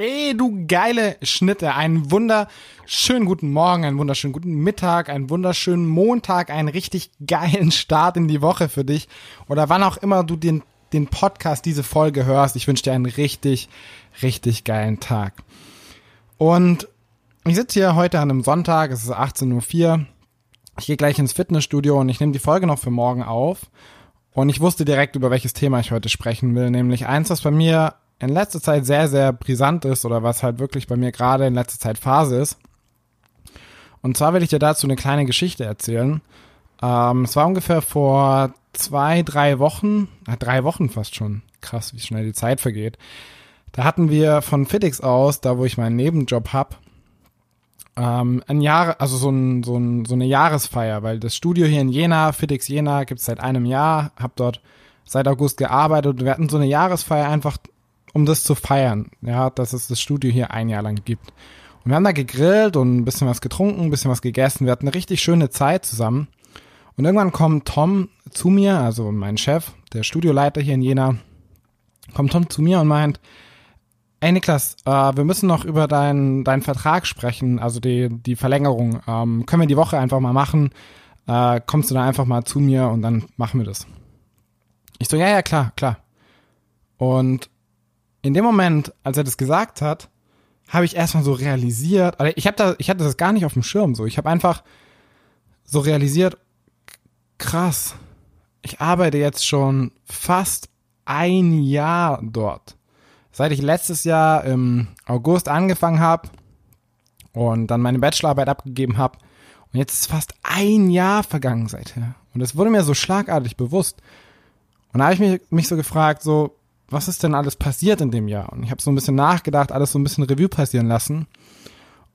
Ey, du geile Schnitte. Einen wunderschönen guten Morgen, einen wunderschönen guten Mittag, einen wunderschönen Montag, einen richtig geilen Start in die Woche für dich. Oder wann auch immer du den, den Podcast, diese Folge hörst. Ich wünsche dir einen richtig, richtig geilen Tag. Und ich sitze hier heute an einem Sonntag, es ist 18.04 Uhr. Ich gehe gleich ins Fitnessstudio und ich nehme die Folge noch für morgen auf. Und ich wusste direkt, über welches Thema ich heute sprechen will, nämlich eins, was bei mir in letzter Zeit sehr, sehr brisant ist oder was halt wirklich bei mir gerade in letzter Zeit Phase ist. Und zwar will ich dir dazu eine kleine Geschichte erzählen. Ähm, es war ungefähr vor zwei, drei Wochen, äh, drei Wochen fast schon. Krass, wie schnell die Zeit vergeht. Da hatten wir von Fitix aus, da wo ich meinen Nebenjob hab, ähm, ein Jahr, also so, ein, so, ein, so eine Jahresfeier, weil das Studio hier in Jena, Fitix Jena, gibt's seit einem Jahr, hab dort seit August gearbeitet und wir hatten so eine Jahresfeier einfach um das zu feiern, ja, dass es das Studio hier ein Jahr lang gibt. Und wir haben da gegrillt und ein bisschen was getrunken, ein bisschen was gegessen. Wir hatten eine richtig schöne Zeit zusammen. Und irgendwann kommt Tom zu mir, also mein Chef, der Studioleiter hier in Jena, kommt Tom zu mir und meint, ey Niklas, äh, wir müssen noch über deinen deinen Vertrag sprechen, also die, die Verlängerung. Ähm, können wir die Woche einfach mal machen? Äh, kommst du da einfach mal zu mir und dann machen wir das. Ich so, ja, ja, klar, klar. Und in dem Moment, als er das gesagt hat, habe ich erstmal so realisiert, also ich habe da, ich hatte das gar nicht auf dem Schirm so. Ich habe einfach so realisiert, krass, ich arbeite jetzt schon fast ein Jahr dort. Seit ich letztes Jahr im August angefangen habe und dann meine Bachelorarbeit abgegeben habe. Und jetzt ist fast ein Jahr vergangen seither. Und es wurde mir so schlagartig bewusst. Und da habe ich mich, mich so gefragt, so, was ist denn alles passiert in dem Jahr? Und ich habe so ein bisschen nachgedacht, alles so ein bisschen Revue passieren lassen.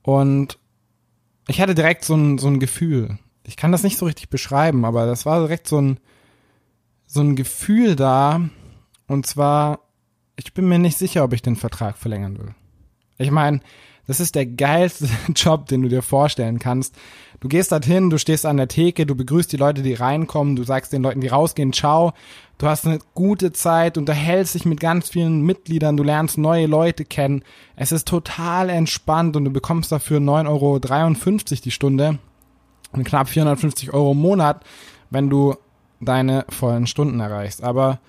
Und ich hatte direkt so ein, so ein Gefühl. Ich kann das nicht so richtig beschreiben, aber das war direkt so ein, so ein Gefühl da. Und zwar, ich bin mir nicht sicher, ob ich den Vertrag verlängern will. Ich meine, das ist der geilste Job, den du dir vorstellen kannst. Du gehst dorthin, du stehst an der Theke, du begrüßt die Leute, die reinkommen, du sagst den Leuten, die rausgehen, ciao. Du hast eine gute Zeit, unterhältst dich mit ganz vielen Mitgliedern, du lernst neue Leute kennen. Es ist total entspannt und du bekommst dafür 9,53 Euro die Stunde und knapp 450 Euro im Monat, wenn du deine vollen Stunden erreichst. Aber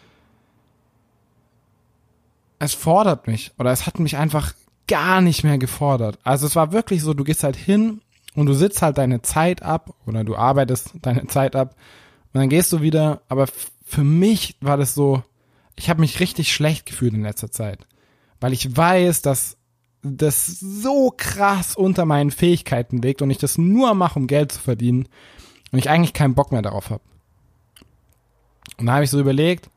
es fordert mich oder es hat mich einfach gar nicht mehr gefordert. Also es war wirklich so, du gehst halt hin und du sitzt halt deine Zeit ab oder du arbeitest deine Zeit ab und dann gehst du wieder. Aber für mich war das so, ich habe mich richtig schlecht gefühlt in letzter Zeit, weil ich weiß, dass das so krass unter meinen Fähigkeiten liegt und ich das nur mache, um Geld zu verdienen und ich eigentlich keinen Bock mehr darauf habe. Und da habe ich so überlegt,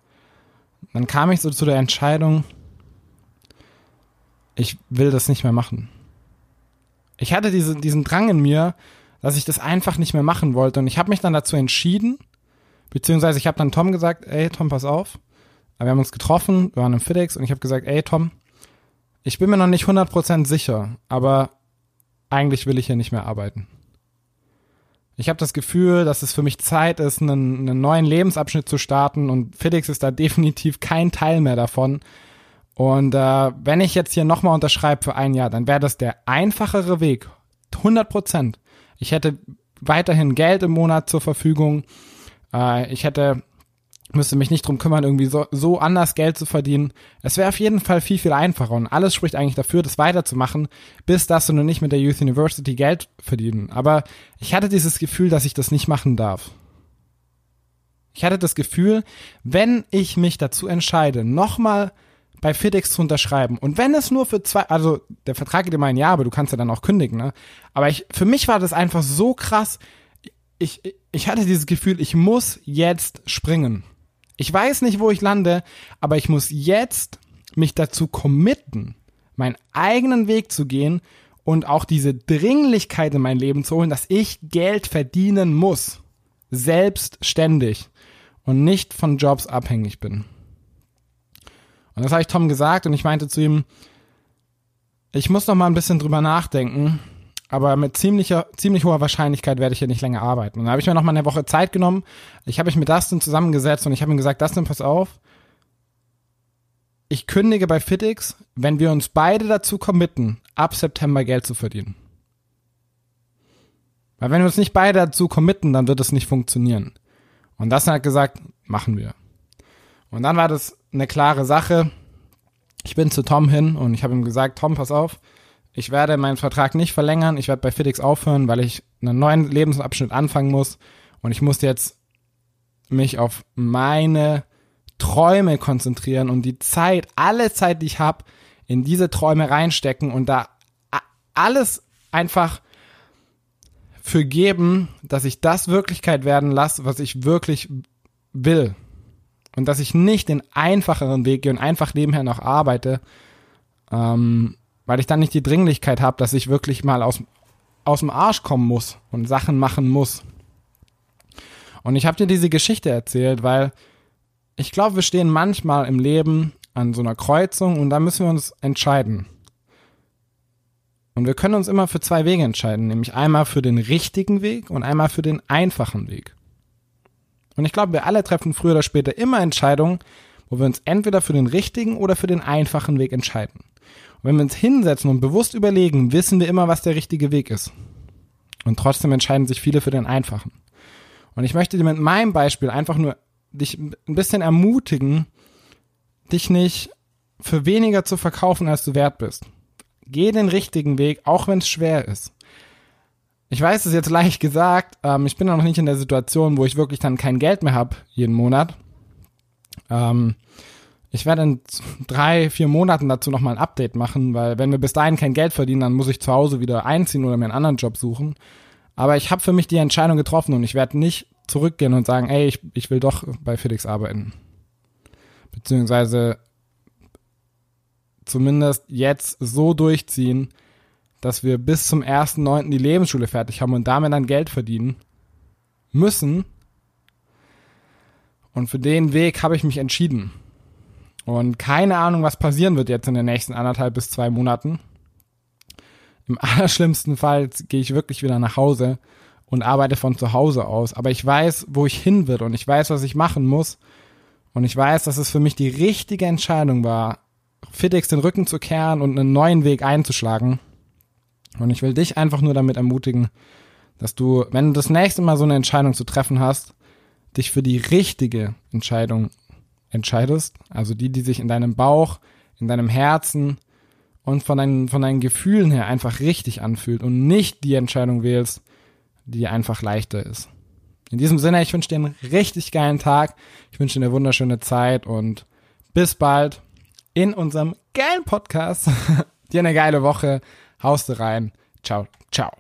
dann kam ich so zu der Entscheidung, ich will das nicht mehr machen. Ich hatte diese, diesen Drang in mir, dass ich das einfach nicht mehr machen wollte. Und ich habe mich dann dazu entschieden, beziehungsweise ich habe dann Tom gesagt, ey Tom, pass auf. Wir haben uns getroffen, wir waren im FedEx und ich habe gesagt, ey Tom, ich bin mir noch nicht 100% sicher, aber eigentlich will ich hier nicht mehr arbeiten. Ich habe das Gefühl, dass es für mich Zeit ist, einen, einen neuen Lebensabschnitt zu starten und FedEx ist da definitiv kein Teil mehr davon. Und äh, wenn ich jetzt hier nochmal unterschreibe für ein Jahr, dann wäre das der einfachere Weg. 100 Prozent. Ich hätte weiterhin Geld im Monat zur Verfügung. Äh, ich hätte müsste mich nicht drum kümmern, irgendwie so, so anders Geld zu verdienen. Es wäre auf jeden Fall viel, viel einfacher und alles spricht eigentlich dafür, das weiterzumachen, bis dass du nur nicht mit der Youth University Geld verdienen. Aber ich hatte dieses Gefühl, dass ich das nicht machen darf. Ich hatte das Gefühl, wenn ich mich dazu entscheide, nochmal bei FedEx zu unterschreiben. Und wenn es nur für zwei, also der Vertrag geht immer ein Jahr, aber du kannst ja dann auch kündigen, ne? Aber ich, für mich war das einfach so krass. Ich, ich hatte dieses Gefühl, ich muss jetzt springen. Ich weiß nicht, wo ich lande, aber ich muss jetzt mich dazu committen, meinen eigenen Weg zu gehen und auch diese Dringlichkeit in mein Leben zu holen, dass ich Geld verdienen muss. Selbstständig und nicht von Jobs abhängig bin. Und das habe ich Tom gesagt und ich meinte zu ihm, ich muss noch mal ein bisschen drüber nachdenken, aber mit ziemlicher, ziemlich hoher Wahrscheinlichkeit werde ich hier nicht länger arbeiten. Und da habe ich mir noch mal eine Woche Zeit genommen. Ich habe mich mit Dustin zusammengesetzt und ich habe ihm gesagt, Dustin, pass auf. ich kündige bei FitX, wenn wir uns beide dazu committen, ab September Geld zu verdienen. Weil wenn wir uns nicht beide dazu committen, dann wird es nicht funktionieren. Und das hat gesagt, machen wir. Und dann war das eine klare Sache. Ich bin zu Tom hin und ich habe ihm gesagt, Tom, pass auf, ich werde meinen Vertrag nicht verlängern, ich werde bei FitX aufhören, weil ich einen neuen Lebensabschnitt anfangen muss und ich muss jetzt mich auf meine Träume konzentrieren und die Zeit, alle Zeit, die ich habe, in diese Träume reinstecken und da alles einfach für geben, dass ich das Wirklichkeit werden lasse, was ich wirklich will. Und dass ich nicht den einfacheren Weg gehe und einfach nebenher noch arbeite, ähm, weil ich dann nicht die Dringlichkeit habe, dass ich wirklich mal aus, aus dem Arsch kommen muss und Sachen machen muss. Und ich habe dir diese Geschichte erzählt, weil ich glaube, wir stehen manchmal im Leben an so einer Kreuzung und da müssen wir uns entscheiden. Und wir können uns immer für zwei Wege entscheiden, nämlich einmal für den richtigen Weg und einmal für den einfachen Weg. Und ich glaube, wir alle treffen früher oder später immer Entscheidungen, wo wir uns entweder für den richtigen oder für den einfachen Weg entscheiden. Und wenn wir uns hinsetzen und bewusst überlegen, wissen wir immer, was der richtige Weg ist. Und trotzdem entscheiden sich viele für den einfachen. Und ich möchte dir mit meinem Beispiel einfach nur dich ein bisschen ermutigen, dich nicht für weniger zu verkaufen, als du wert bist. Geh den richtigen Weg, auch wenn es schwer ist. Ich weiß, es jetzt leicht gesagt. Ähm, ich bin noch nicht in der Situation, wo ich wirklich dann kein Geld mehr habe jeden Monat. Ähm, ich werde in drei, vier Monaten dazu nochmal ein Update machen, weil wenn wir bis dahin kein Geld verdienen, dann muss ich zu Hause wieder einziehen oder mir einen anderen Job suchen. Aber ich habe für mich die Entscheidung getroffen und ich werde nicht zurückgehen und sagen, ey, ich, ich will doch bei FedEx arbeiten. Beziehungsweise zumindest jetzt so durchziehen, dass wir bis zum 1.9. die Lebensschule fertig haben und damit dann Geld verdienen müssen. Und für den Weg habe ich mich entschieden. Und keine Ahnung, was passieren wird jetzt in den nächsten anderthalb bis zwei Monaten. Im allerschlimmsten Fall gehe ich wirklich wieder nach Hause und arbeite von zu Hause aus. Aber ich weiß, wo ich hin will und ich weiß, was ich machen muss. Und ich weiß, dass es für mich die richtige Entscheidung war, FitX den Rücken zu kehren und einen neuen Weg einzuschlagen. Und ich will dich einfach nur damit ermutigen, dass du, wenn du das nächste Mal so eine Entscheidung zu treffen hast, dich für die richtige Entscheidung entscheidest. Also die, die sich in deinem Bauch, in deinem Herzen und von deinen, von deinen Gefühlen her einfach richtig anfühlt und nicht die Entscheidung wählst, die einfach leichter ist. In diesem Sinne, ich wünsche dir einen richtig geilen Tag. Ich wünsche dir eine wunderschöne Zeit und bis bald in unserem geilen Podcast. dir eine geile Woche. Haust rein. Ciao, ciao.